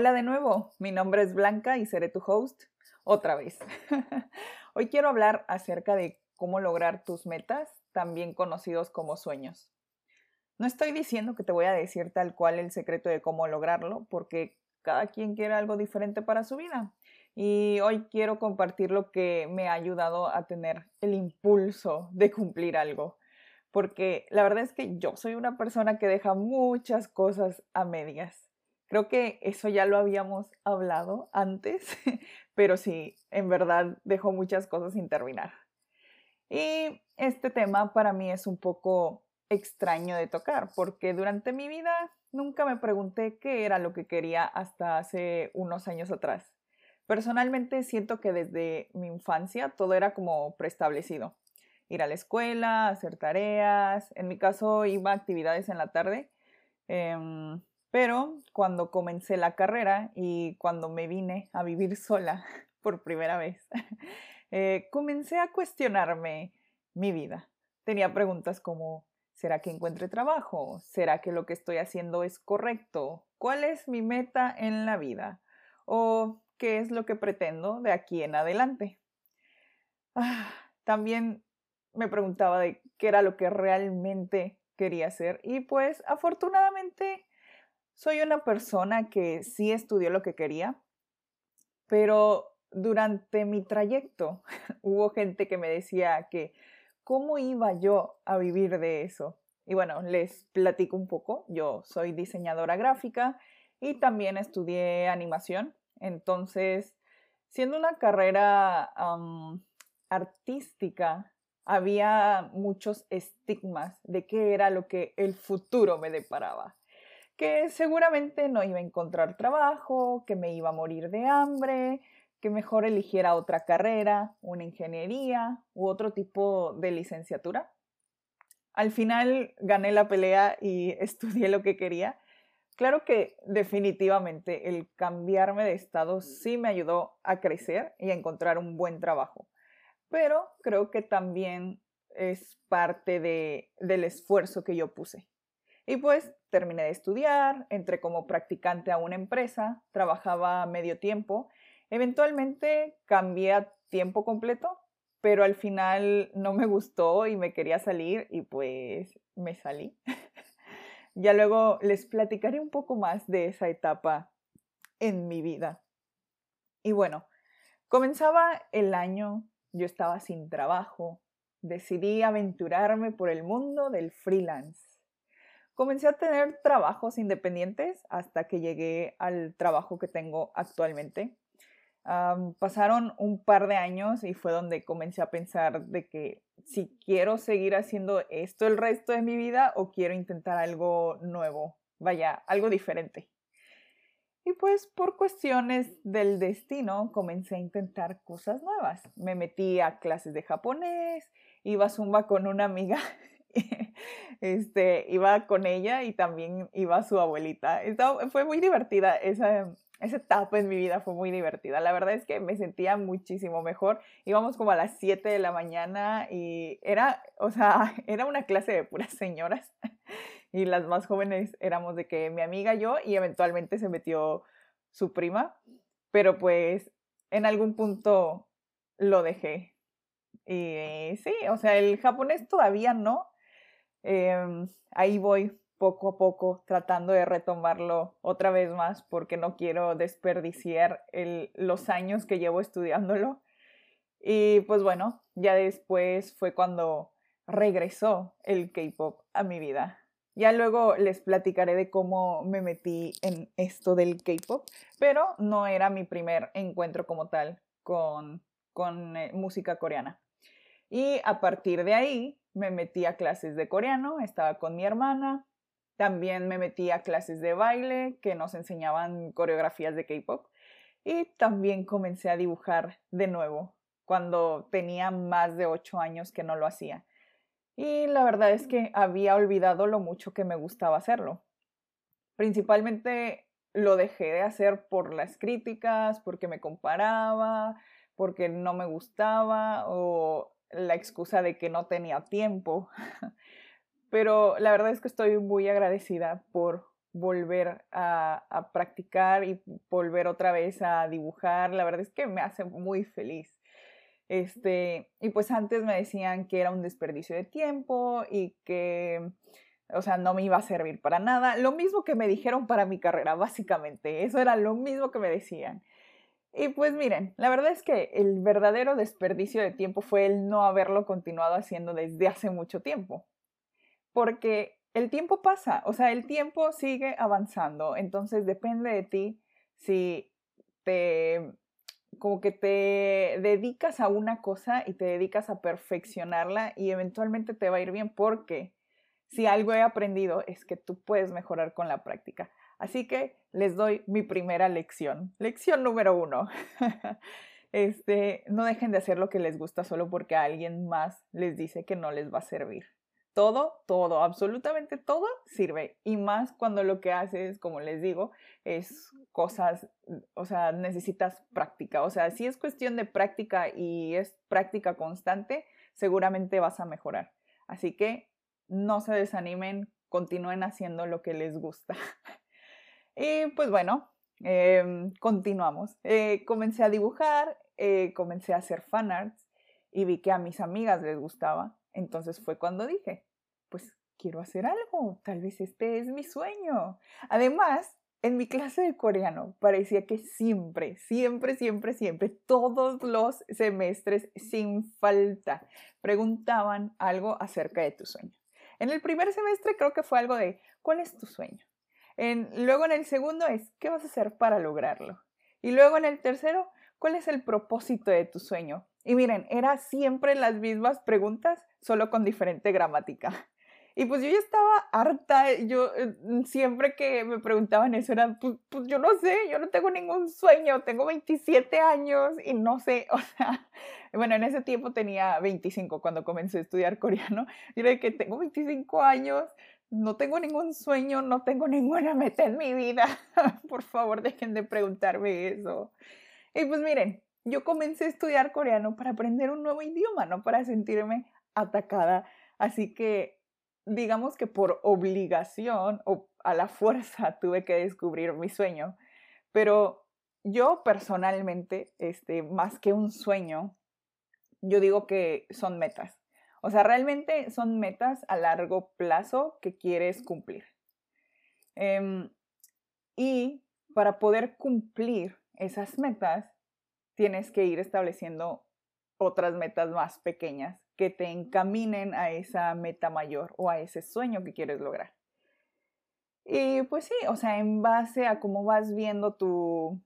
Hola de nuevo, mi nombre es Blanca y seré tu host otra vez. Hoy quiero hablar acerca de cómo lograr tus metas, también conocidos como sueños. No estoy diciendo que te voy a decir tal cual el secreto de cómo lograrlo, porque cada quien quiere algo diferente para su vida. Y hoy quiero compartir lo que me ha ayudado a tener el impulso de cumplir algo. Porque la verdad es que yo soy una persona que deja muchas cosas a medias. Creo que eso ya lo habíamos hablado antes, pero sí, en verdad dejó muchas cosas sin terminar. Y este tema para mí es un poco extraño de tocar, porque durante mi vida nunca me pregunté qué era lo que quería hasta hace unos años atrás. Personalmente siento que desde mi infancia todo era como preestablecido. Ir a la escuela, hacer tareas, en mi caso iba a actividades en la tarde. Em, pero cuando comencé la carrera y cuando me vine a vivir sola por primera vez, eh, comencé a cuestionarme mi vida. Tenía preguntas como, ¿será que encuentre trabajo? ¿Será que lo que estoy haciendo es correcto? ¿Cuál es mi meta en la vida? ¿O qué es lo que pretendo de aquí en adelante? Ah, también me preguntaba de qué era lo que realmente quería hacer y pues afortunadamente soy una persona que sí estudió lo que quería, pero durante mi trayecto hubo gente que me decía que cómo iba yo a vivir de eso. Y bueno, les platico un poco. Yo soy diseñadora gráfica y también estudié animación. Entonces, siendo una carrera artística, había muchos estigmas de qué era lo que el futuro me deparaba que seguramente no iba a encontrar trabajo, que me iba a morir de hambre, que mejor eligiera otra carrera, una ingeniería u otro tipo de licenciatura. Al final gané la pelea y estudié lo que quería. Claro que definitivamente el cambiarme de estado sí me ayudó a crecer y a encontrar un buen trabajo, pero creo que también es parte de, del esfuerzo que yo puse. Y pues terminé de estudiar, entré como practicante a una empresa, trabajaba medio tiempo, eventualmente cambié a tiempo completo, pero al final no me gustó y me quería salir y pues me salí. ya luego les platicaré un poco más de esa etapa en mi vida. Y bueno, comenzaba el año, yo estaba sin trabajo, decidí aventurarme por el mundo del freelance Comencé a tener trabajos independientes hasta que llegué al trabajo que tengo actualmente. pasaron un par de años y fue donde comencé a pensar de que si quiero seguir haciendo esto el resto de mi vida o quiero intentar algo nuevo, vaya, algo diferente. Y pues por cuestiones del destino comencé a intentar cosas nuevas. Me metí a clases de japonés, iba a Zumba con una amiga este, iba con ella y también iba su abuelita. fue muy divertida esa, esa etapa en mi vida, fue muy divertida. La verdad es que me sentía muchísimo mejor. Íbamos como a las 7 de la mañana y era, o sea, era una clase de puras señoras y las más jóvenes éramos de que mi amiga yo y eventualmente se metió su prima, pero pues en algún punto lo dejé. Y sí, o sea, el japonés todavía no, Em, ahí voy poco a poco tratando de retomarlo otra vez más porque no quiero desperdiciar los años que llevo estudiándolo. Y pues bueno, ya después fue cuando regresó el K-Pop a mi vida. Ya luego les platicaré de cómo me metí en esto del K-Pop, pero no era mi primer encuentro como tal con, con eh, música coreana. Y a partir de ahí me metí a clases de coreano, estaba con mi hermana, también me metí a clases de baile que nos enseñaban coreografías de K-pop y también comencé a dibujar de nuevo cuando tenía más de ocho años que no lo hacía. Y la verdad es que había olvidado lo mucho que me gustaba hacerlo. Principalmente lo dejé de hacer por las críticas, porque me comparaba, porque no me gustaba o la excusa de que no tenía tiempo. Pero la verdad es que estoy muy agradecida por volver a, practicar y volver otra vez a dibujar. La verdad es que me hace muy feliz. Este, y pues antes me decían que era un desperdicio de tiempo y que, o sea, no me iba a servir para nada. Lo mismo que me dijeron para mi carrera, básicamente. Eso era lo mismo que me decían. Y pues miren, la verdad es que el verdadero desperdicio de tiempo fue el no haberlo continuado haciendo desde hace mucho tiempo. Porque el tiempo pasa, o sea, el tiempo sigue avanzando, entonces depende de ti si te como que te dedicas a una cosa y te dedicas a perfeccionarla y eventualmente te va a ir bien porque si algo he aprendido es que tú puedes mejorar con la práctica. Así que les doy mi primera lección. Lección número uno. este, no dejen de hacer lo que les gusta solo porque alguien más les dice que no les va a servir todo, todo, absolutamente todo sirve. Y más cuando lo que haces, como les digo, es cosas, o sea, necesitas práctica. O sea, si es cuestión de práctica y es práctica constante, seguramente vas a mejorar. Así que no se desanimen, continúen haciendo lo que les gusta. y pues bueno, em, continuamos. Eh, comencé a dibujar, eh, comencé a hacer fanarts y vi que a mis amigas les gustaba. Entonces fue cuando dije, pues quiero hacer algo, tal vez este es mi sueño. Además, en mi clase de coreano parecía que siempre, siempre, siempre, siempre, todos los semestres sin falta, preguntaban algo acerca de tu sueño. En el primer semestre creo que fue algo de, ¿cuál es tu sueño? Luego en el segundo es, ¿qué vas a hacer para lograrlo? Y luego en el tercero, ¿cuál es el propósito de tu sueño? Y miren, era siempre las mismas preguntas, solo con diferente gramática. Y pues yo ya estaba harta, yo mm, siempre que me preguntaban eso era, pues, pues, yo no sé, yo no tengo ningún sueño, tengo 27 años y no sé, o sea, bueno, en ese tiempo tenía 25 cuando comencé a estudiar coreano, y era que tengo 25 años, no tengo ningún sueño, no tengo ninguna meta en mi vida, por favor dejen de preguntarme eso. Y pues miren, yo comencé a estudiar coreano para aprender un nuevo idioma, no para sentirme atacada, así que digamos que por obligación o a la fuerza tuve que descubrir mi sueño, pero yo personalmente, este, más que un sueño, yo digo que son metas. O sea, realmente son metas a largo plazo que quieres cumplir. Em, y para poder cumplir esas metas, tienes que ir estableciendo otras metas más pequeñas que te encaminen a esa meta mayor o a ese sueño que quieres lograr. Y pues sí, o sea, en base a cómo vas viendo tu,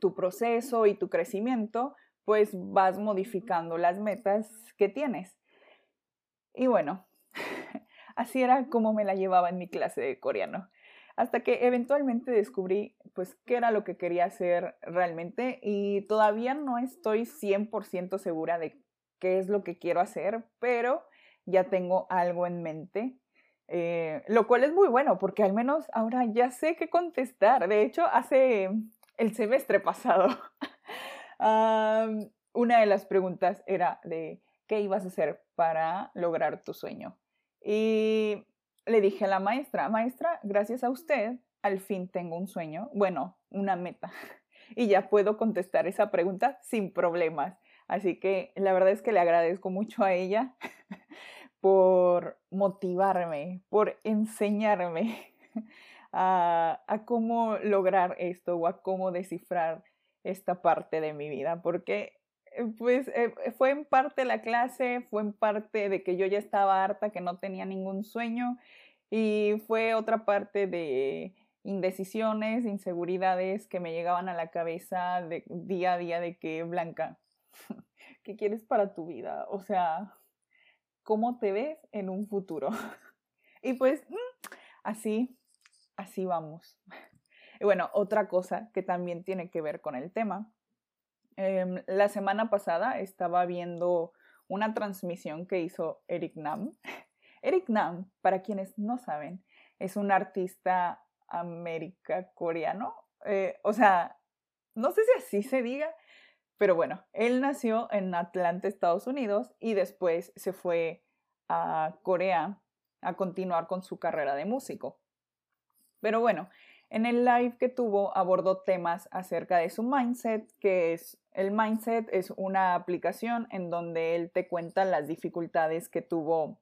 tu proceso y tu crecimiento, pues vas modificando las metas que tienes. Y bueno, así era como me la llevaba en mi clase de coreano. Hasta que eventualmente descubrí pues qué era lo que quería hacer realmente y todavía no estoy 100% segura de qué es lo que quiero hacer, pero ya tengo algo en mente, eh, lo cual es muy bueno porque al menos ahora ya sé qué contestar. De hecho, hace el semestre pasado, una de las preguntas era de qué ibas a hacer para lograr tu sueño. Y le dije a la maestra, maestra, gracias a usted, al fin tengo un sueño, bueno, una meta. Y ya puedo contestar esa pregunta sin problemas. Así que la verdad es que le agradezco mucho a ella por motivarme, por enseñarme a, cómo lograr esto o a cómo descifrar esta parte de mi vida, porque pues eh, fue en parte la clase, fue en parte de que yo ya estaba harta, que no tenía ningún sueño y fue otra parte de indecisiones, inseguridades que me llegaban a la cabeza de, día a día de que Blanca, ¿Qué quieres para tu vida? O sea, ¿cómo te ves en un futuro? y pues mm, así, así vamos. Y bueno, otra cosa que también tiene que ver con el tema. Em, la semana pasada estaba viendo una transmisión que hizo Eric Nam. Eric Nam, para quienes no saben, es un artista américa coreano. Eh, o sea, no sé si así se diga, pero bueno, él nació en Atlanta, Estados Unidos, y después se fue a Corea a continuar con su carrera de músico. Pero bueno, en el live que tuvo abordó temas acerca de su mindset, que es el mindset es una aplicación en donde él te cuenta las dificultades que tuvo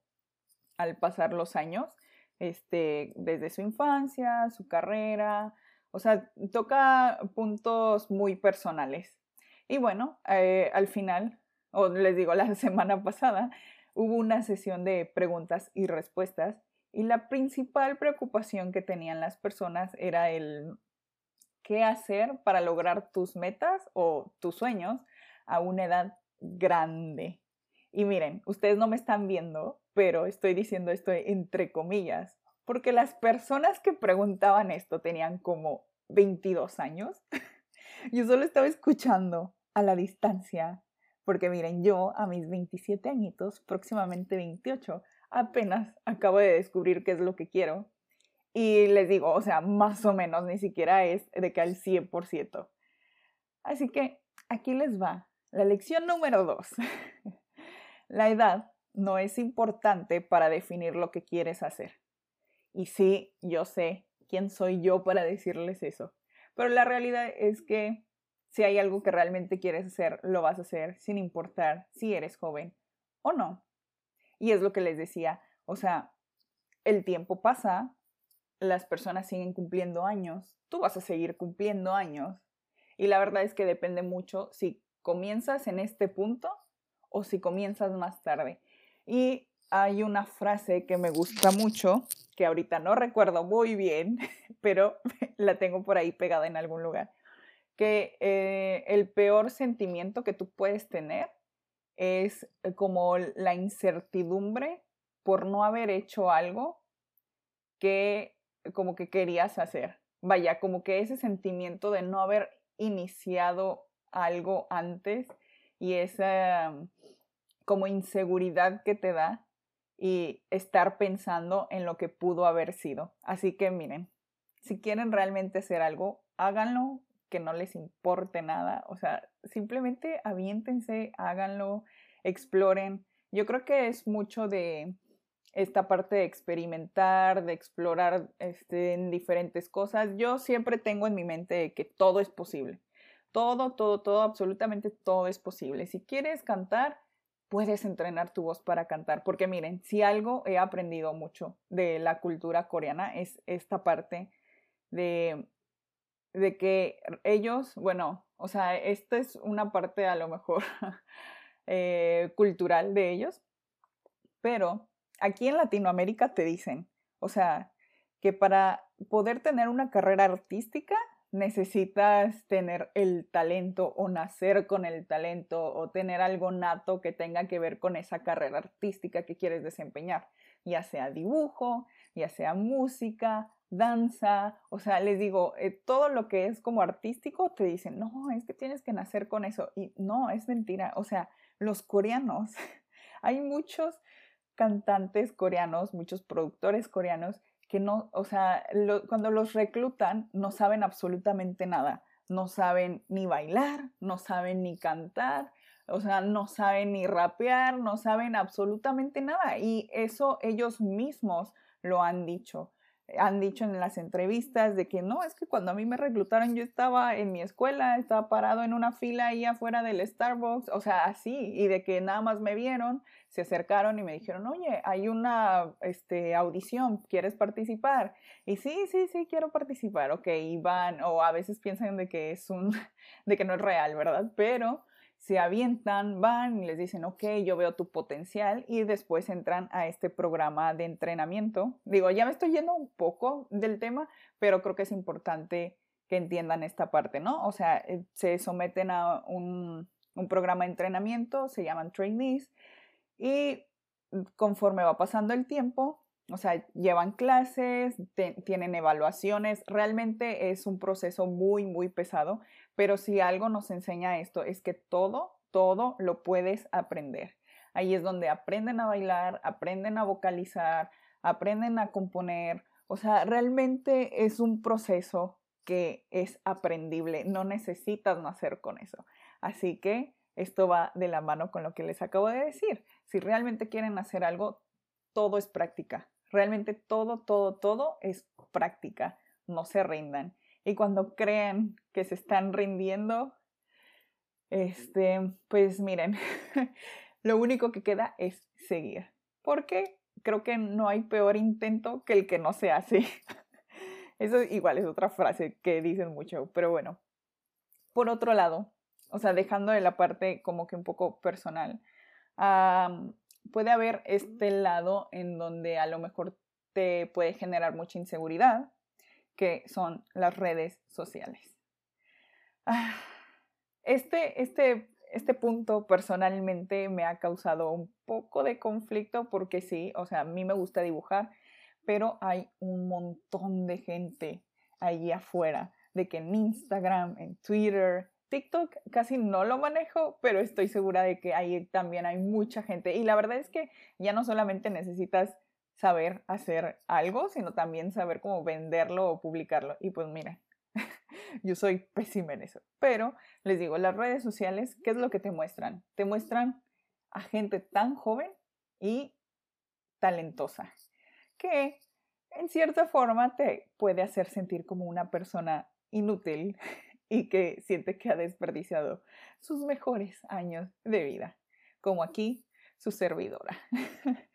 al pasar los años, este, desde su infancia, su carrera, o sea, toca puntos muy personales. Y bueno, eh, al final, o les digo, la semana pasada, hubo una sesión de preguntas y respuestas y la principal preocupación que tenían las personas era el qué hacer para lograr tus metas o tus sueños a una edad grande. Y miren, ustedes no me están viendo, pero estoy diciendo esto entre comillas, porque las personas que preguntaban esto tenían como 22 años. Yo solo estaba escuchando a la distancia, porque miren, yo a mis 27 añitos, próximamente 28, apenas acabo de descubrir qué es lo que quiero. Y les digo, o sea, más o menos, ni siquiera es de que al 100%. Así que aquí les va la lección número 2. la edad no es importante para definir lo que quieres hacer. Y sí, yo sé quién soy yo para decirles eso. Pero la realidad es que si hay algo que realmente quieres hacer, lo vas a hacer sin importar si eres joven o no. Y es lo que les decía, o sea, el tiempo pasa, las personas siguen cumpliendo años, tú vas a seguir cumpliendo años. Y la verdad es que depende mucho si comienzas en este punto o si comienzas más tarde. Y hay una frase que me gusta mucho, que ahorita no recuerdo muy bien, pero la tengo por ahí pegada en algún lugar, que eh, el peor sentimiento que tú puedes tener es eh, como la incertidumbre por no haber hecho algo que como que querías hacer. Vaya, como que ese sentimiento de no haber iniciado algo antes y esa como inseguridad que te da y estar pensando en lo que pudo haber sido. Así que miren, si quieren realmente hacer algo, háganlo que no les importe nada. O sea, simplemente aviéntense, háganlo, exploren. Yo creo que es mucho de esta parte de experimentar, de explorar este, en diferentes cosas. Yo siempre tengo en mi mente que todo es posible. Todo, todo, todo, absolutamente todo es posible. Si quieres cantar, puedes entrenar tu voz para cantar. Porque miren, si algo he aprendido mucho de la cultura coreana es esta parte de de que ellos, bueno, o sea, esta es una parte a lo mejor eh, cultural de ellos, pero aquí en Latinoamérica te dicen, o sea, que para poder tener una carrera artística necesitas tener el talento o nacer con el talento o tener algo nato que tenga que ver con esa carrera artística que quieres desempeñar, ya sea dibujo, ya sea música, danza, o sea, les digo, eh, todo lo que es como artístico te dicen, no, es que tienes que nacer con eso. Y no, es mentira. O sea, los coreanos, hay muchos cantantes coreanos, muchos productores coreanos que no, o sea, cuando los reclutan no saben absolutamente nada. No saben ni bailar, no saben ni cantar, o sea, no saben ni rapear, no saben absolutamente nada. Y eso ellos mismos lo han dicho han dicho en las entrevistas de que no, es que cuando a mí me reclutaron yo estaba en mi escuela, estaba parado en una fila ahí afuera del Starbucks, o sea, así, y de que nada más me vieron, se acercaron y me dijeron, oye, hay una este, audición, ¿quieres participar? Y sí, sí, sí, quiero participar, ok, y van, o a veces piensan de que es un, de que no es real, ¿verdad? Pero se avientan, van y les dicen, ok, yo veo tu potencial y después entran a este programa de entrenamiento. Digo, ya me estoy yendo un poco del tema, pero creo que es importante que entiendan esta parte, ¿no? O sea, eh, se someten a un, programa de entrenamiento, se llaman trainees y conforme va pasando el tiempo, o sea, llevan clases, tienen evaluaciones, realmente es un proceso muy, muy pesado pero si algo nos enseña esto es que todo, todo lo puedes aprender. Ahí es donde aprenden a bailar, aprenden a vocalizar, aprenden a componer. O sea, realmente es un proceso que es aprendible. No necesitas nacer con eso. Así que esto va de la mano con lo que les acabo de decir. Si realmente quieren hacer algo, todo es práctica. Realmente todo, todo, todo es práctica. no se rindan. Y cuando crean que se están rindiendo, este, pues miren, lo único que queda es seguir. Porque creo que no hay peor intento que el que no se hace. Eso igual es otra frase que dicen mucho, pero bueno. Por otro lado, o sea, dejando de la parte como que un poco personal, puede haber este lado en donde a lo mejor te puede generar mucha inseguridad, que son las redes sociales. Ah, este, este, este punto personalmente me ha causado un poco de conflicto porque sí, o sea, a mí me gusta dibujar, pero hay un montón de gente allí afuera, de que en Instagram, en Twitter, TikTok casi no lo manejo, pero estoy segura de que ahí también hay mucha gente. Y la verdad es que ya no solamente necesitas saber hacer algo, sino también saber cómo venderlo o publicarlo. Y pues miren, yo soy pésima en eso. Pero les digo, las redes sociales, ¿qué es lo que te muestran? Te muestran a gente tan joven y talentosa que en cierta forma te puede hacer sentir como una persona inútil y que siente que ha desperdiciado sus mejores años de vida, como aquí su servidora.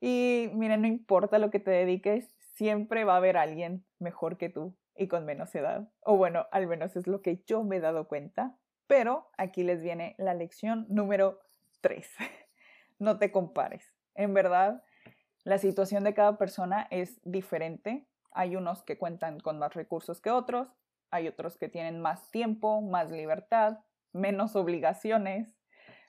y mira, no importa lo que te dediques, siempre va a haber alguien mejor que tú y con menos edad. O bueno, al menos es lo que yo me he dado cuenta. Pero aquí les viene la lección número 3. no te compares. En verdad, la situación de cada persona es diferente. Hay unos que cuentan con más recursos que otros, hay otros que tienen más tiempo, más libertad, menos obligaciones.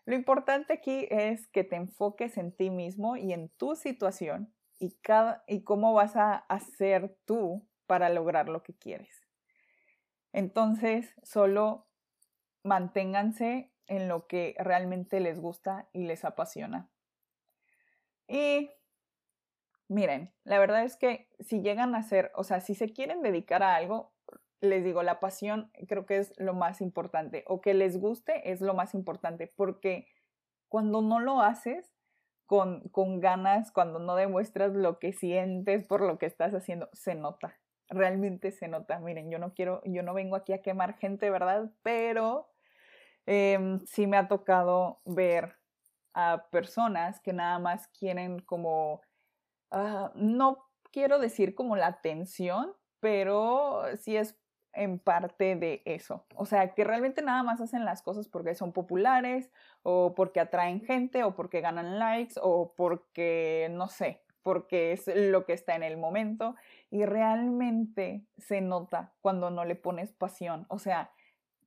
Lo importante aquí es que te enfoques en ti mismo y en tu situación y, cada, y cómo vas a hacer tú para lograr lo que quieres. Entonces, solo manténganse en lo que realmente les gusta y les apasiona. Y miren, la verdad es que si llegan a ser, o sea, si se quieren dedicar a algo, les digo, la pasión creo que es lo más importante, o que les guste es lo más importante, porque cuando no lo haces con, con ganas, cuando no demuestras lo que sientes por lo que estás haciendo, se nota, realmente se nota. Miren, yo no quiero, yo no vengo aquí a quemar gente, ¿verdad? Pero em, sí me ha tocado ver a personas que nada más quieren como, ah, no quiero decir como la atención, pero sí es en parte de eso. O sea, que realmente nada más hacen las cosas porque son populares o porque atraen gente o porque ganan likes o porque, no sé, porque es lo que está en el momento y realmente se nota cuando no le pones pasión. O sea,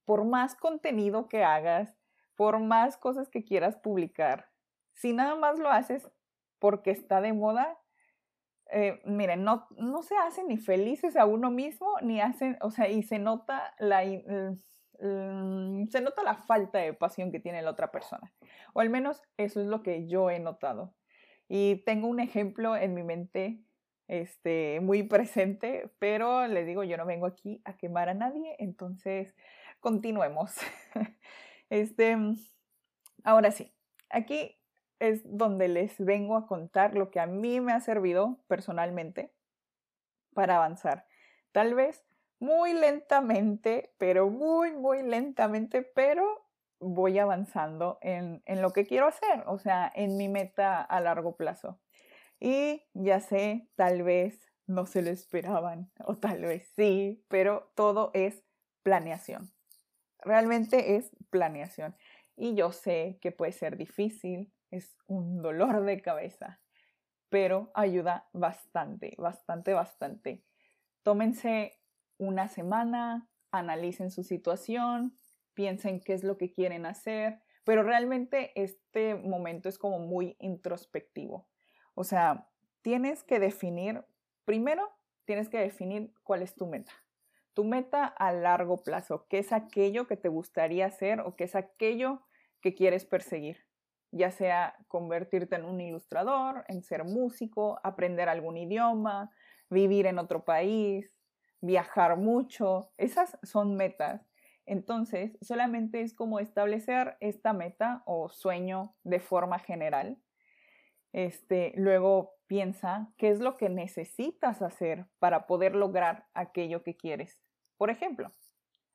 por más contenido que hagas, por más cosas que quieras publicar, si nada más lo haces porque está de moda, eh, miren, no, no se hacen ni felices a uno mismo, ni hacen, o sea, y se nota la, se nota la falta de pasión que tiene la otra persona. O al menos eso es lo que yo he notado. Y tengo un ejemplo en mi mente este, muy presente, pero les digo, yo no vengo aquí a quemar a nadie, entonces continuemos. este, ahora sí, aquí es donde les vengo a contar lo que a mí me ha servido personalmente para avanzar. Tal vez muy lentamente, pero muy, muy lentamente, pero voy avanzando en, en, lo que quiero hacer, o sea, en mi meta a largo plazo. Y ya sé, tal vez no se lo esperaban, o tal vez sí, pero todo es planeación. Realmente es planeación. Y yo sé que puede ser difícil, es un dolor de cabeza, pero ayuda bastante, bastante, bastante. Tómense una semana, analicen su situación, piensen qué es lo que quieren hacer, pero realmente este momento es como muy introspectivo. O sea, tienes que definir, primero, tienes que definir cuál es tu meta. Tu meta a largo plazo, qué es aquello que te gustaría hacer o qué es aquello que quieres perseguir ya sea convertirte en un ilustrador, en ser músico, aprender algún idioma, vivir en otro país, viajar mucho. Esas son metas. Entonces, solamente es como establecer esta meta o sueño de forma general Este, luego piensa qué es lo que necesitas hacer para poder lograr aquello que quieres. Por ejemplo,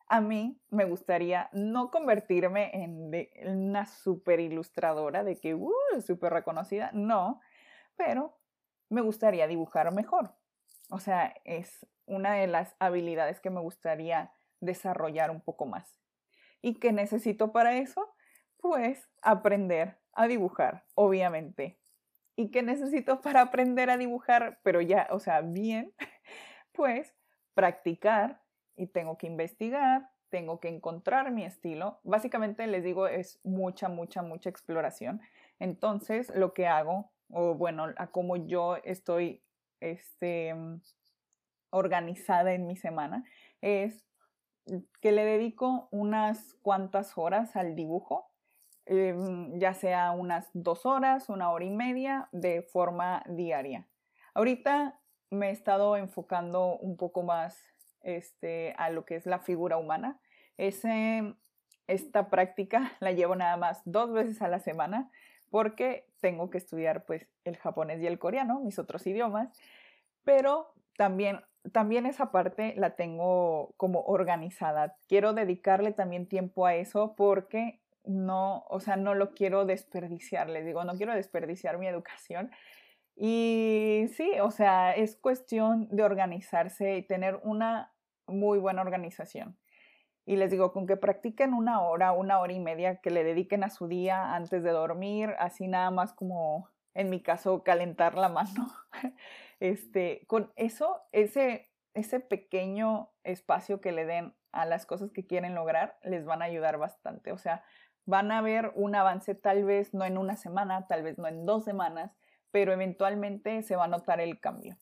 a mí me gustaría no convertirme en, una super ilustradora de que, uh, súper reconocida, no, pero me gustaría dibujar mejor. O sea, es una de las habilidades que me gustaría desarrollar un poco más. ¿Y qué necesito para eso? Pues aprender a dibujar, obviamente. ¿Y qué necesito para aprender a dibujar? Pero ya, o sea, bien, pues practicar y tengo que investigar, tengo que encontrar mi estilo. Básicamente les digo, es mucha, mucha, mucha exploración. Entonces, lo que hago, o bueno, a cómo yo estoy este, organizada en mi semana, es que le dedico unas cuantas horas al dibujo, em, ya sea unas dos horas, una hora y media, de forma diaria. Ahorita me he estado enfocando un poco más este, a lo que es la figura humana. Ese, esta práctica la llevo nada más dos veces a la semana porque tengo que estudiar pues el japonés y el coreano, mis otros idiomas, pero también también esa parte la tengo como organizada. Quiero dedicarle también tiempo a eso porque no, o sea, no lo quiero desperdiciar. Les digo, no quiero desperdiciar mi educación. Y sí, o sea, es cuestión de organizarse y tener una muy buena organización. Y les digo, con que practiquen una hora, una hora y media, que le dediquen a su día antes de dormir, así nada más como en mi caso calentar la mano. Este, con eso, ese, ese pequeño espacio que le den a las cosas que quieren lograr, les van a ayudar bastante. O sea, van a ver un avance tal vez no en una semana, tal vez no en dos semanas, pero eventualmente se va a notar el cambio.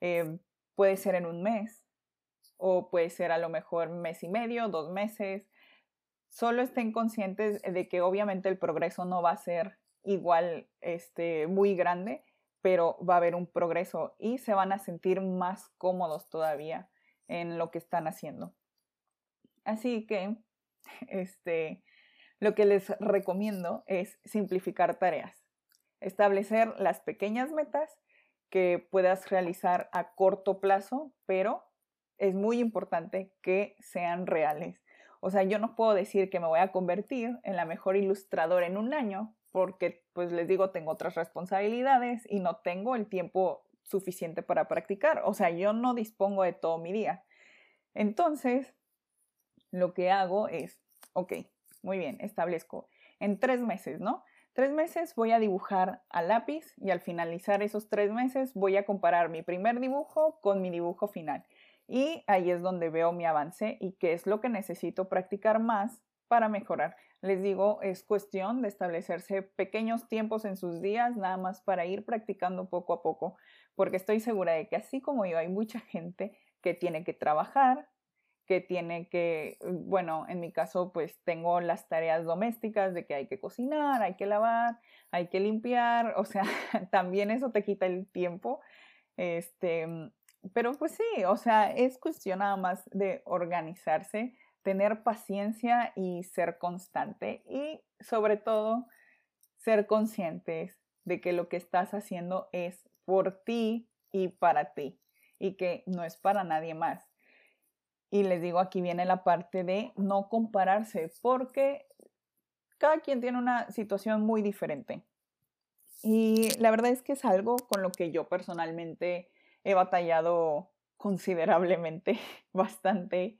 Eh, puede ser en un mes o puede ser a lo mejor mes y medio, dos meses. Solo estén conscientes de que obviamente el progreso no va a ser igual, este, muy grande, pero va a haber un progreso y se van a sentir más cómodos todavía en lo que están haciendo. Así que, este, lo que les recomiendo es simplificar tareas, establecer las pequeñas metas que puedas realizar a corto plazo, pero es muy importante que sean reales. O sea, yo no puedo decir que me voy a convertir en la mejor ilustradora en un año porque, pues les digo, tengo otras responsabilidades y no tengo el tiempo suficiente para practicar. O sea, yo no dispongo de todo mi día. Entonces, lo que hago es, ok, muy bien, establezco en tres meses, ¿no? Tres meses voy a dibujar a lápiz y al finalizar esos tres meses voy a comparar mi primer dibujo con mi dibujo final. Y ahí es donde veo mi avance y qué es lo que necesito practicar más para mejorar. Les digo, es cuestión de establecerse pequeños tiempos en sus días, nada más para ir practicando poco a poco, porque estoy segura de que así como yo, hay mucha gente que tiene que trabajar, que tiene que, bueno, en mi caso, pues tengo las tareas domésticas de que hay que cocinar, hay que lavar, hay que limpiar, o sea, también eso te quita el tiempo. Este, pero pues sí, o sea, es cuestión nada más de organizarse tener paciencia y ser constante y sobre todo ser conscientes de que lo que estás haciendo es por ti y para ti y que no es para nadie más. Y les digo, aquí viene la parte de no compararse porque cada quien tiene una situación muy diferente. Y la verdad es que es algo con lo que yo personalmente he batallado considerablemente, bastante,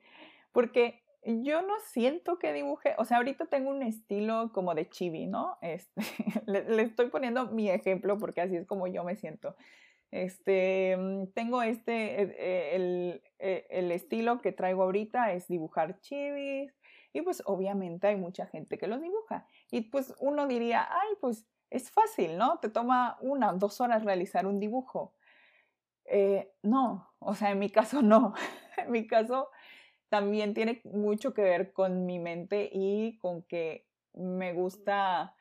porque yo no siento que dibuje, o sea, ahorita tengo un estilo como de chibi, ¿no? Este, le, estoy poniendo mi ejemplo porque así es como yo me siento. Este, mm, tengo este, eh, el, eh, el estilo que traigo ahorita es dibujar chibis y pues obviamente hay mucha gente que los dibuja. Y pues uno diría, ay, pues es fácil, ¿no? Te toma una o dos horas realizar un dibujo. No, o sea, en mi caso no. en mi caso también tiene mucho que ver con mi mente y con que me gusta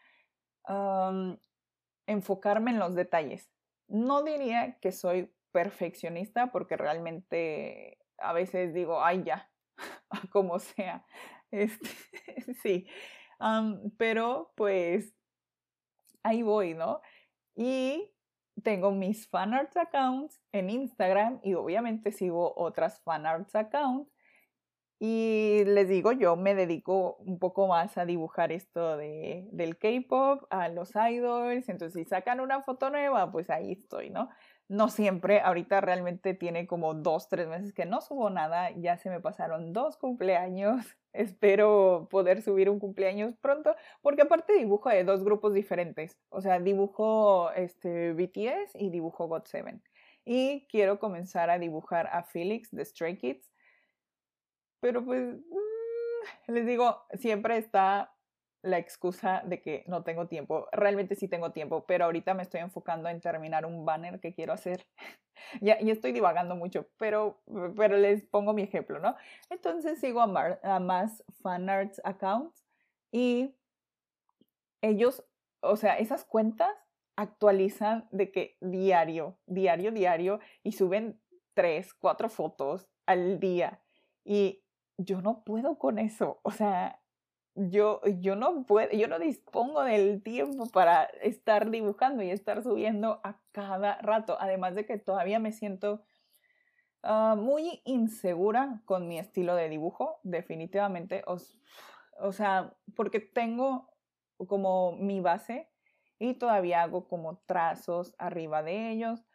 enfocarme en los detalles. No diría que soy perfeccionista porque realmente a veces digo, ay ya, como sea. Este, sí, pero pues ahí voy, ¿no? Y tengo mis fanarts accounts en Instagram y obviamente sigo otras fanarts accounts. Y les digo, yo me dedico un poco más a dibujar esto de, del K-pop, a los idols. Entonces, si sacan una foto nueva, pues ahí estoy, ¿no? No siempre, ahorita realmente tiene como dos, tres meses que no subo nada, ya se me pasaron dos cumpleaños, espero poder subir un cumpleaños pronto, porque aparte dibujo de dos grupos diferentes, o sea, dibujo este, BTS y dibujo GOT7, y quiero comenzar a dibujar a Felix de Stray Kids, pero pues, mm, les digo, siempre está la excusa de que no tengo tiempo. Realmente sí tengo tiempo, pero ahorita me estoy enfocando en terminar un banner que quiero hacer. ya, estoy divagando mucho, pero, pero les pongo mi ejemplo, ¿no? Entonces sigo a, a más fanarts accounts y ellos, o sea, esas cuentas actualizan de que diario, diario, diario y suben tres, cuatro fotos al día. Y yo no puedo con eso. O sea, yo, yo no puedo, yo no dispongo del tiempo para estar dibujando y estar subiendo a cada rato. Además de que todavía me siento ah, muy insegura con mi estilo de dibujo, definitivamente. O, sea, porque tengo como mi base y todavía hago como trazos arriba de ellos.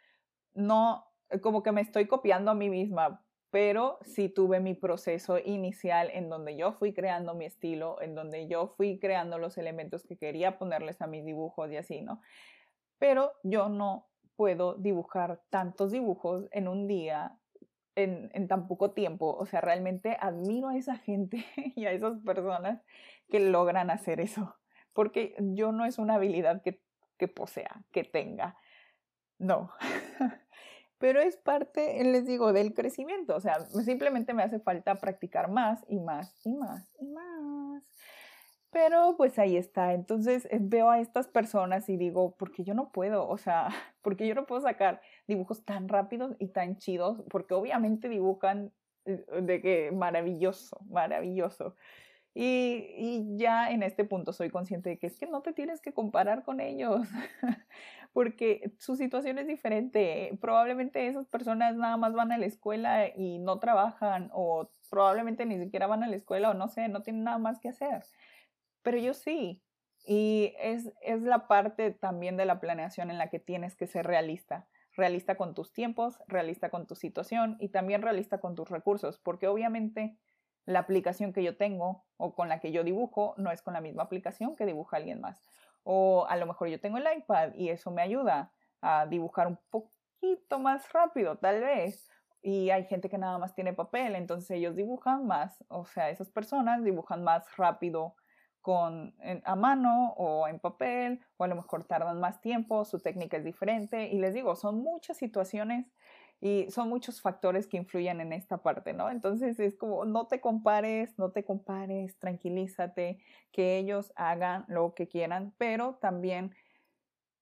No, como que me estoy copiando a mí misma pero sí tuve mi proceso inicial en donde yo fui creando mi estilo, en donde yo fui creando los elementos que quería ponerles a mis dibujos y así, ¿no? Pero yo no puedo dibujar tantos dibujos en un día, en, en tan poco tiempo. O sea, realmente admiro a esa gente y a esas personas que logran hacer eso, porque yo no es una habilidad que, que posea, que tenga. No. pero es parte, les digo, del crecimiento. O sea, simplemente me hace falta practicar más y más y más y más. Pero pues ahí está. Entonces eh, veo a estas personas y digo, ¿por qué yo no puedo? O sea, ¿por qué yo no puedo sacar dibujos tan rápidos y tan chidos? Porque obviamente dibujan eh, de que maravilloso, maravilloso. Y, ya en este punto soy consciente de que es que no te tienes que comparar con ellos. porque su situación es diferente. Probablemente esas personas nada más van a la escuela y no trabajan o probablemente ni siquiera van a la escuela o no sé, no tienen nada más que hacer. Pero yo sí. Y es, es la parte también de la planeación en la que tienes que ser realista. Realista con tus tiempos, realista con tu situación y también realista con tus recursos, porque obviamente la aplicación que yo tengo o con la que yo dibujo no es con la misma aplicación que dibuja alguien más. O a lo mejor yo tengo el iPad y eso me ayuda a dibujar un poquito más rápido, tal vez. Y hay gente que nada más tiene papel, entonces ellos dibujan más, o sea, esas personas dibujan más rápido con, a mano o en papel, o a lo mejor tardan más tiempo, su técnica es diferente. Y les digo, son muchas situaciones y son muchos factores que influyen en esta parte, ¿no? Entonces es como, no te compares, no te compares, tranquilízate, que ellos hagan lo que quieran, pero también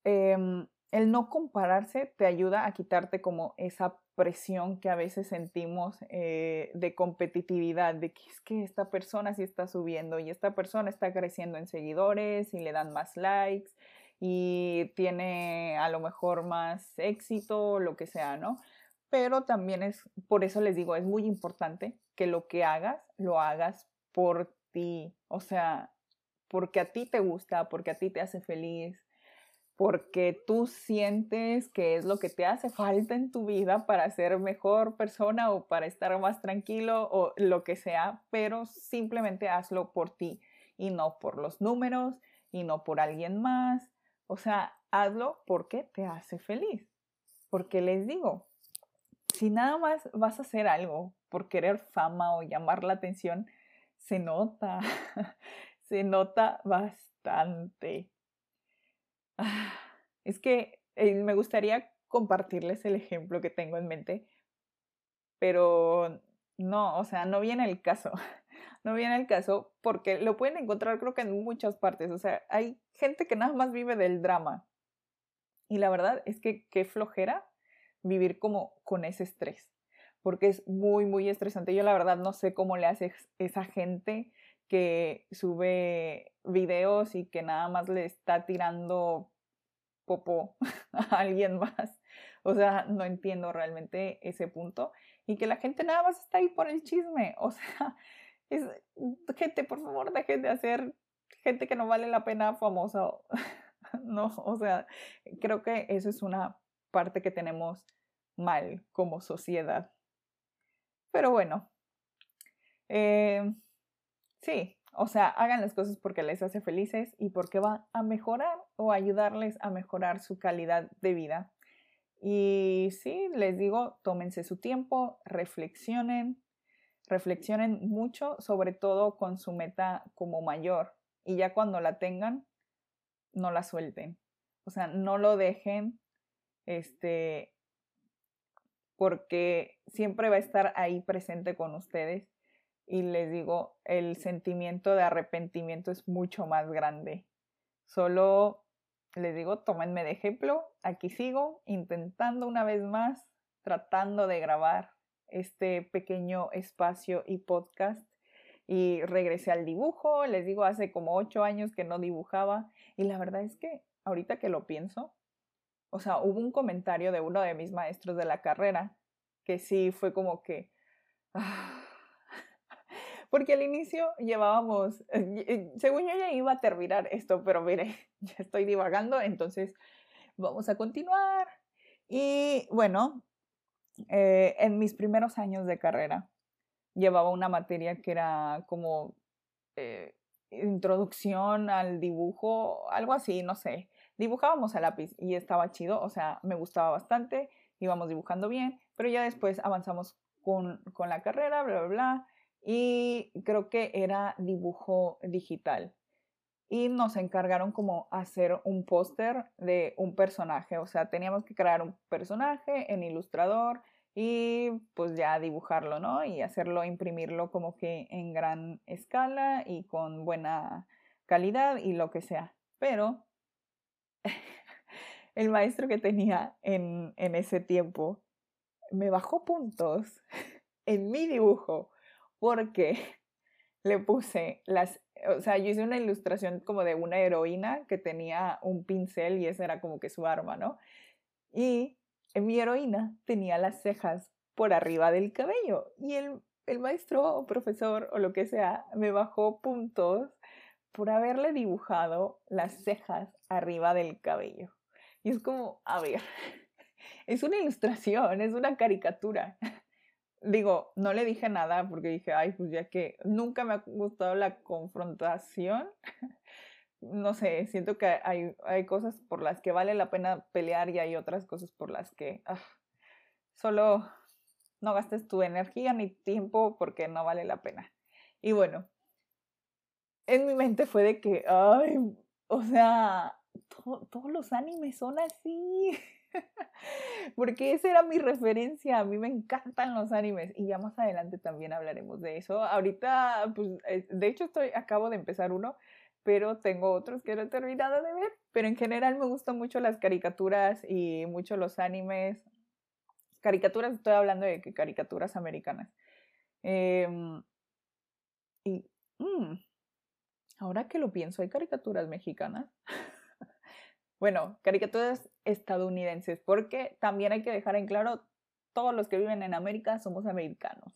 em, el no compararse te ayuda a quitarte como esa presión que a veces sentimos eh, de competitividad, de que es que esta persona sí está subiendo y esta persona está creciendo en seguidores y le dan más likes y tiene a lo mejor más éxito, lo que sea, ¿no? Pero también es, por eso les digo, es muy importante que lo que hagas, lo hagas por ti, o sea, porque a ti te gusta, porque a ti te hace feliz, porque tú sientes que es lo que te hace falta en tu vida para ser mejor persona o para estar más tranquilo o lo que sea, pero simplemente hazlo por ti y no por los números y no por alguien más. O sea, hazlo porque te hace feliz. Porque les digo, si nada más vas a hacer algo por querer fama o llamar la atención, se nota, se nota bastante. Es que eh, me gustaría compartirles el ejemplo que tengo en mente, pero no, o sea, no viene el caso. No viene el caso porque lo pueden encontrar creo que en muchas partes. O sea, hay gente que nada más vive del drama. Y la verdad es que qué flojera vivir como con ese estrés, porque es muy, muy estresante. Yo la verdad no sé cómo le hace esa gente que sube videos y que nada más le está tirando popo a alguien más. O sea, no entiendo realmente ese punto. Y que la gente nada más está ahí por el chisme. O sea, es, gente, por favor, dejen de hacer gente que no vale la pena famosa. no, o sea, creo que eso es una parte que tenemos mal como sociedad. Pero bueno, eh, sí, o sea, hagan las cosas porque les hace felices y porque va a mejorar o ayudarles a mejorar su calidad de vida. Y sí, les digo, tómense su tiempo, reflexionen, reflexionen mucho, sobre todo con su meta como mayor. Y ya cuando la tengan, no la suelten. O sea, no lo dejen, este, porque siempre va a estar ahí presente con ustedes y les digo, el sentimiento de arrepentimiento es mucho más grande. Solo les digo, tómenme de ejemplo, aquí sigo intentando una vez más, tratando de grabar este pequeño espacio y podcast y regresé al dibujo, les digo, hace como ocho años que no dibujaba y la verdad es que ahorita que lo pienso, o sea, hubo un comentario de uno de mis maestros de la carrera que sí fue como que... Ah, porque al inicio llevábamos, eh, eh, según yo ya iba a terminar esto, pero mire, ya estoy divagando, entonces vamos a continuar. Y bueno, eh, en mis primeros años de carrera llevaba una materia que era como introducción al dibujo, algo así, no sé. Dibujábamos a lápiz y estaba chido, o sea, me gustaba bastante, íbamos dibujando bien, pero ya después avanzamos con, con la carrera, bla, bla, bla y creo que era dibujo digital. Y nos encargaron como hacer un póster de un personaje, o sea, teníamos que crear un personaje en Ilustrador y pues ya dibujarlo, ¿no? Y hacerlo, imprimirlo como que en gran escala y con buena calidad y lo que sea. Pero el maestro que tenía en, en ese tiempo me bajó puntos en mi dibujo porque le puse las, o sea, yo hice una ilustración como de una heroína que tenía un pincel y esa era como que su arma, ¿no? Y mi heroína tenía las cejas por arriba del cabello y el, el maestro o profesor o lo que sea me bajó puntos por haberle dibujado las cejas arriba del cabello. Y es como, a ver, es una ilustración, es una caricatura digo, no le dije nada porque dije, ay, pues ya que nunca me ha gustado la confrontación. no sé, siento que hay, hay cosas por las que vale la pena pelear y hay otras cosas por las que ah, solo no gastes tu energía ni tiempo porque no vale la pena. Y bueno, en mi mente fue de que, ay, o sea, todos los animes son así. Porque esa era mi referencia. A mí me encantan los animes y ya más adelante también hablaremos de eso. Ahorita, pues, eh, de hecho, estoy, acabo de empezar uno, pero tengo otros que no he terminado de ver. Pero en general me gustan mucho las caricaturas y mucho los animes. Caricaturas, estoy hablando de caricaturas americanas. Em, y mm, ahora que lo pienso, hay caricaturas mexicanas. Bueno, caricaturas estadounidenses, porque también hay que dejar en claro, todos los que viven en América somos americanos.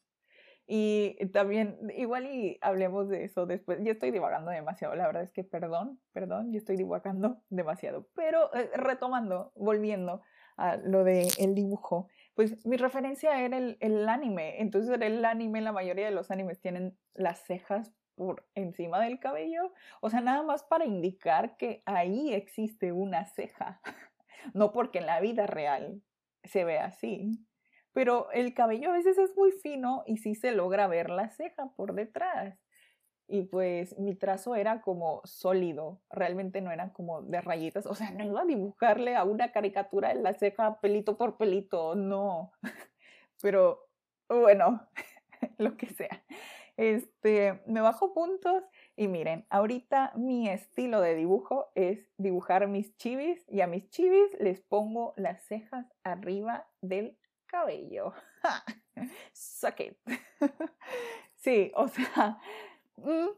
Y también, igual y hablemos de eso después. Yo estoy divagando demasiado, la verdad es que perdón, perdón, yo estoy divagando demasiado. Pero eh, retomando, volviendo a lo del el dibujo, pues mi referencia era el, el anime. Entonces el anime, la mayoría de los animes tienen las cejas por encima del cabello. O sea, nada más para indicar que ahí existe una ceja. No porque en la vida real se ve así. Pero el cabello a veces es muy fino y sí se logra ver la ceja por detrás. Y pues mi trazo era como sólido, realmente no era como de rayitas. O sea, no iba a dibujarle a una caricatura en la ceja pelito por pelito, no. Pero bueno, lo que sea. Este, me bajo puntos y miren, ahorita mi estilo de dibujo es dibujar mis chivis y a mis chivis les pongo las cejas arriba del cabello. Suck it. sí, o sea, mm,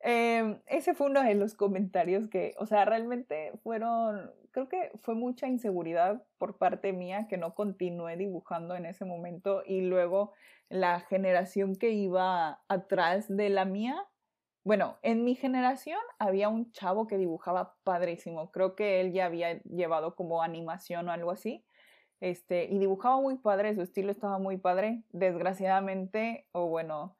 em, ese fue uno de los comentarios que, o sea, realmente fueron creo que fue mucha inseguridad por parte mía que no continué dibujando en ese momento y luego la generación que iba atrás de la mía, bueno, en mi generación había un chavo que dibujaba padrísimo, creo que él ya había llevado como animación o algo así. Este, y dibujaba muy padre, su estilo estaba muy padre. Desgraciadamente, o bueno,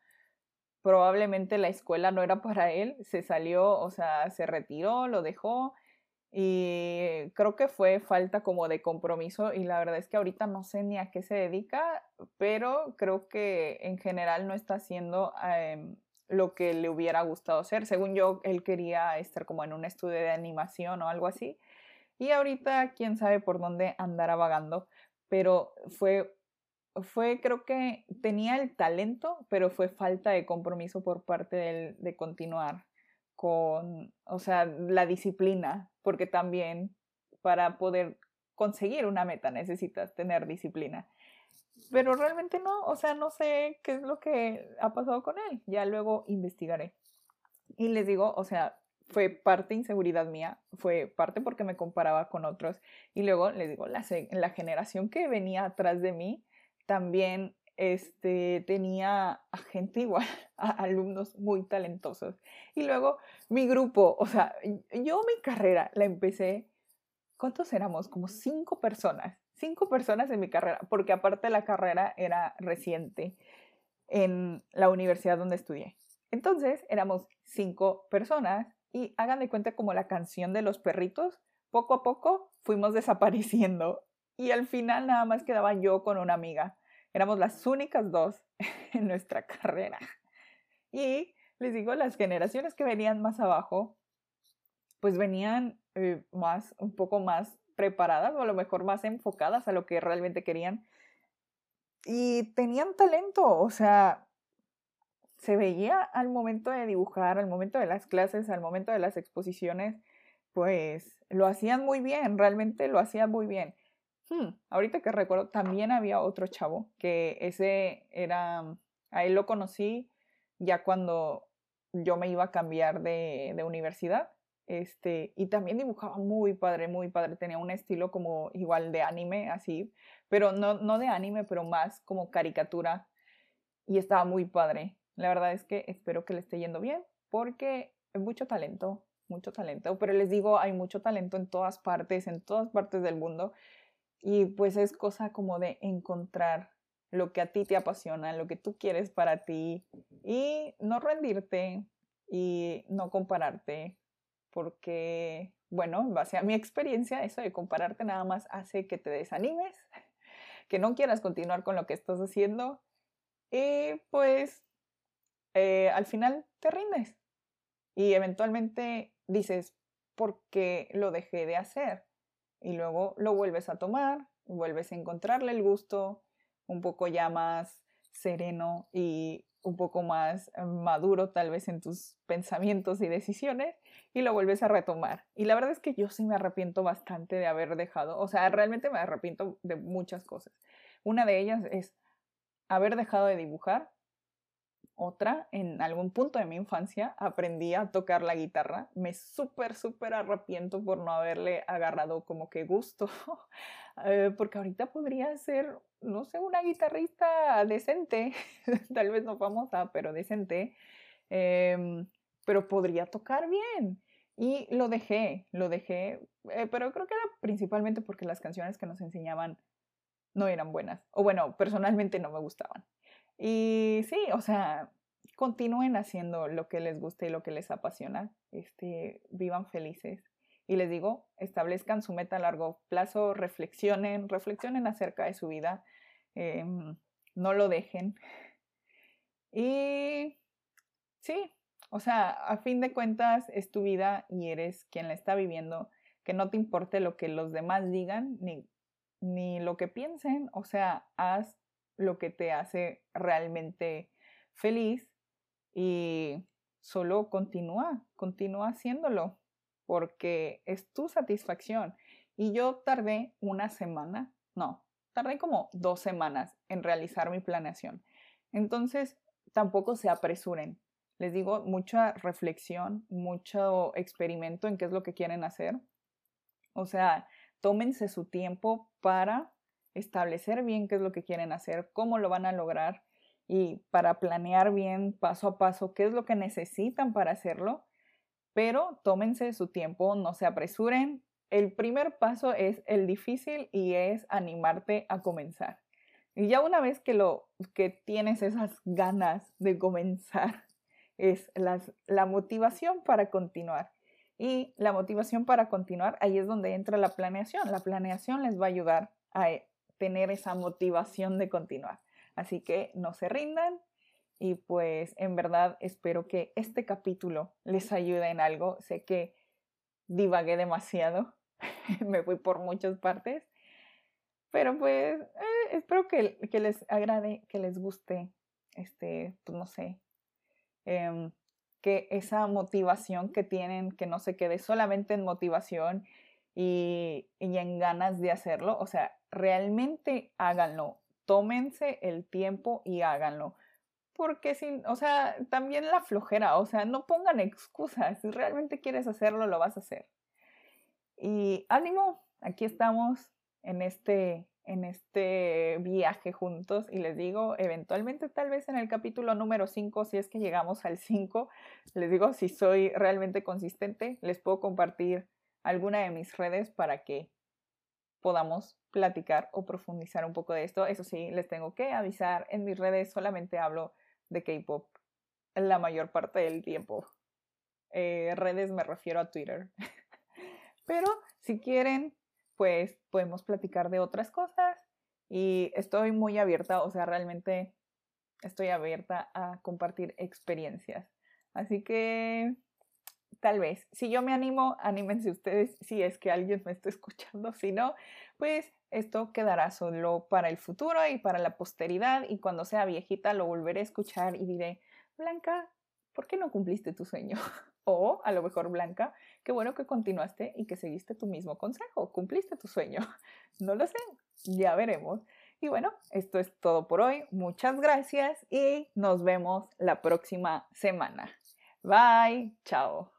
probablemente la escuela no era para él, se salió, o sea, se retiró, lo dejó y creo que fue falta como de compromiso y la verdad es que ahorita no sé ni a qué se dedica, pero creo que en general no está haciendo em, lo que le hubiera gustado hacer. Según yo, él quería estar como en un estudio de animación o algo así. Y ahorita quién sabe por dónde andará vagando, pero fue fue, creo que tenía el talento, pero fue falta de compromiso por parte de, de continuar con, o sea, la disciplina, porque también para poder conseguir una meta necesitas tener disciplina. Pero realmente no, o sea, no sé qué es lo que ha pasado con él. Ya luego investigaré. Y les digo, o sea, fue parte inseguridad mía, fue parte porque me comparaba con otros. Y luego les digo, la, la generación que venía atrás de mí, también este, tenía a gente igual, a alumnos muy talentosos. Y luego mi grupo, o sea, yo mi carrera la empecé, ¿cuántos éramos? Como cinco personas, cinco personas en mi carrera, porque aparte la carrera era reciente en la universidad donde estudié. Entonces éramos cinco personas y hagan de cuenta como la canción de los perritos, poco a poco fuimos desapareciendo y al final nada más quedaba yo con una amiga. Éramos las únicas dos en nuestra carrera. Y les digo, las generaciones que venían más abajo, pues venían eh, más, un poco más preparadas o a lo mejor más enfocadas a lo que realmente querían. Y tenían talento, o sea, se veía al momento de dibujar, al momento de las clases, al momento de las exposiciones, pues lo hacían muy bien, realmente lo hacían muy bien. Hmm, ahorita que recuerdo, también había otro chavo que ese era, a él lo conocí ya cuando yo me iba a cambiar de, de universidad. Este, y también dibujaba muy padre, muy padre. Tenía un estilo como igual de anime, así, pero no, no de anime, pero más como caricatura. Y estaba muy padre. La verdad es que espero que le esté yendo bien, porque hay mucho talento, mucho talento. Pero les digo, hay mucho talento en todas partes, en todas partes del mundo. Y pues es cosa como de encontrar lo que a ti te apasiona, lo que tú quieres para ti y no rendirte y no compararte, porque, bueno, en base a mi experiencia, eso de compararte nada más hace que te desanimes, que no quieras continuar con lo que estás haciendo y pues eh, al final te rindes y eventualmente dices, ¿por qué lo dejé de hacer? Y luego lo vuelves a tomar, vuelves a encontrarle el gusto un poco ya más sereno y un poco más eh, maduro tal vez en tus pensamientos y decisiones y lo vuelves a retomar. Y la verdad es que yo sí me arrepiento bastante de haber dejado, o sea, realmente me arrepiento de muchas cosas. Una de ellas es haber dejado de dibujar otra, en algún punto de mi infancia aprendí a tocar la guitarra. Me súper, súper arrepiento por no haberle agarrado como que gusto, eh, porque ahorita podría ser, no sé, una guitarrista decente, tal vez no famosa, pero decente, em, pero podría tocar bien. Y lo dejé, lo dejé, eh, pero creo que era principalmente porque las canciones que nos enseñaban no eran buenas, o bueno, personalmente no me gustaban. Y sí, o sea, continúen haciendo lo que les gusta y lo que les apasiona, este, vivan felices. Y les digo, establezcan su meta a largo plazo, reflexionen, reflexionen acerca de su vida, em, no lo dejen. Y sí, o sea, a fin de cuentas es tu vida y eres quien la está viviendo, que no te importe lo que los demás digan ni, ni lo que piensen, o sea, haz lo que te hace realmente feliz y solo continúa, continúa haciéndolo porque es tu satisfacción. Y yo tardé una semana, no, tardé como dos semanas en realizar mi planeación. Entonces, tampoco se apresuren. Les digo, mucha reflexión, mucho experimento en qué es lo que quieren hacer. O sea, tómense su tiempo para establecer bien qué es lo que quieren hacer, cómo lo van a lograr y para planear bien paso a paso qué es lo que necesitan para hacerlo. Pero tómense su tiempo, no se apresuren. El primer paso es el difícil y es animarte a comenzar. Y ya una vez que lo que tienes esas ganas de comenzar es la motivación para continuar. Y la motivación para continuar, ahí es donde entra la planeación. La planeación les va a ayudar a tener esa motivación de continuar. Así que no se rindan y pues en verdad espero que este capítulo les ayude en algo. Sé que divagué demasiado, me fui por muchas partes, pero pues eh, espero que, les agrade, que les guste, este, pues no sé, Em, que esa motivación que tienen, que no se quede solamente en motivación y, y en ganas de hacerlo, o sea, realmente háganlo, tómense el tiempo y háganlo. Porque sin, o sea, también la flojera, o sea, no pongan excusas. Si realmente quieres hacerlo, lo vas a hacer. Y ánimo, aquí estamos en este en este viaje juntos y les digo, eventualmente tal vez en el capítulo número 5, si es que llegamos al 5, les digo, si soy realmente consistente, les puedo compartir alguna de mis redes para que podamos platicar o profundizar un poco de esto. Eso sí, les tengo que avisar, en mis redes solamente hablo de K-Pop la mayor parte del tiempo. Eh, redes me refiero a Twitter. Pero si quieren pues podemos platicar de otras cosas y estoy muy abierta, o sea, realmente estoy abierta a compartir experiencias. Así que tal vez, si yo me animo, anímense ustedes si es que alguien me está escuchando, si no, pues esto quedará solo para el futuro y para la posteridad y cuando sea viejita lo volveré a escuchar y diré, Blanca, ¿por qué no cumpliste tu sueño? O a lo mejor Blanca, qué bueno que continuaste y que seguiste tu mismo consejo, cumpliste tu sueño. No lo sé, ya veremos. Y bueno, esto es todo por hoy. Muchas gracias y nos vemos la próxima semana. Bye, chao.